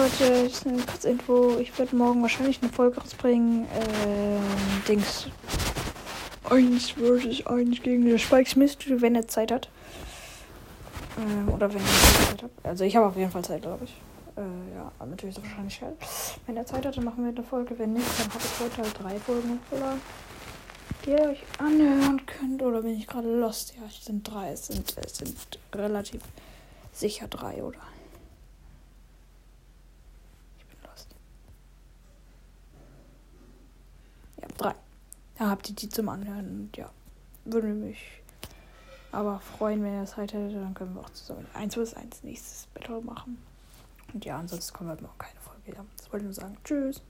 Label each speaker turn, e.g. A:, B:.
A: Leute, das ist eine Kurzinfo. Ich werde morgen wahrscheinlich eine Folge rausbringen. Ähm, Dings. Eins würde ich eigentlich gegen den Spike Smith, wenn er Zeit hat. Ähm, oder wenn er Zeit hat. Also ich habe auf jeden Fall Zeit, glaube ich. Äh, ja, aber natürlich ist wahrscheinlich halt. Wenn er Zeit hat, dann machen wir eine Folge. Wenn nicht, dann habe ich heute halt drei Folgen hochgeladen, die ihr euch anhören könnt. Oder bin ich gerade lost? Ja, es sind drei. Es sind, es sind relativ sicher drei, oder? Ich bin lost. Ja, drei. Da habt ihr die zum Anhören. Und ja, würde mich aber freuen, wenn ihr Zeit hättet. Dann können wir auch zusammen 1 vs 1 nächstes Battle machen. Und ja, ansonsten kommen wir morgen keine Folge. Ja, das wollte ich nur sagen. Tschüss.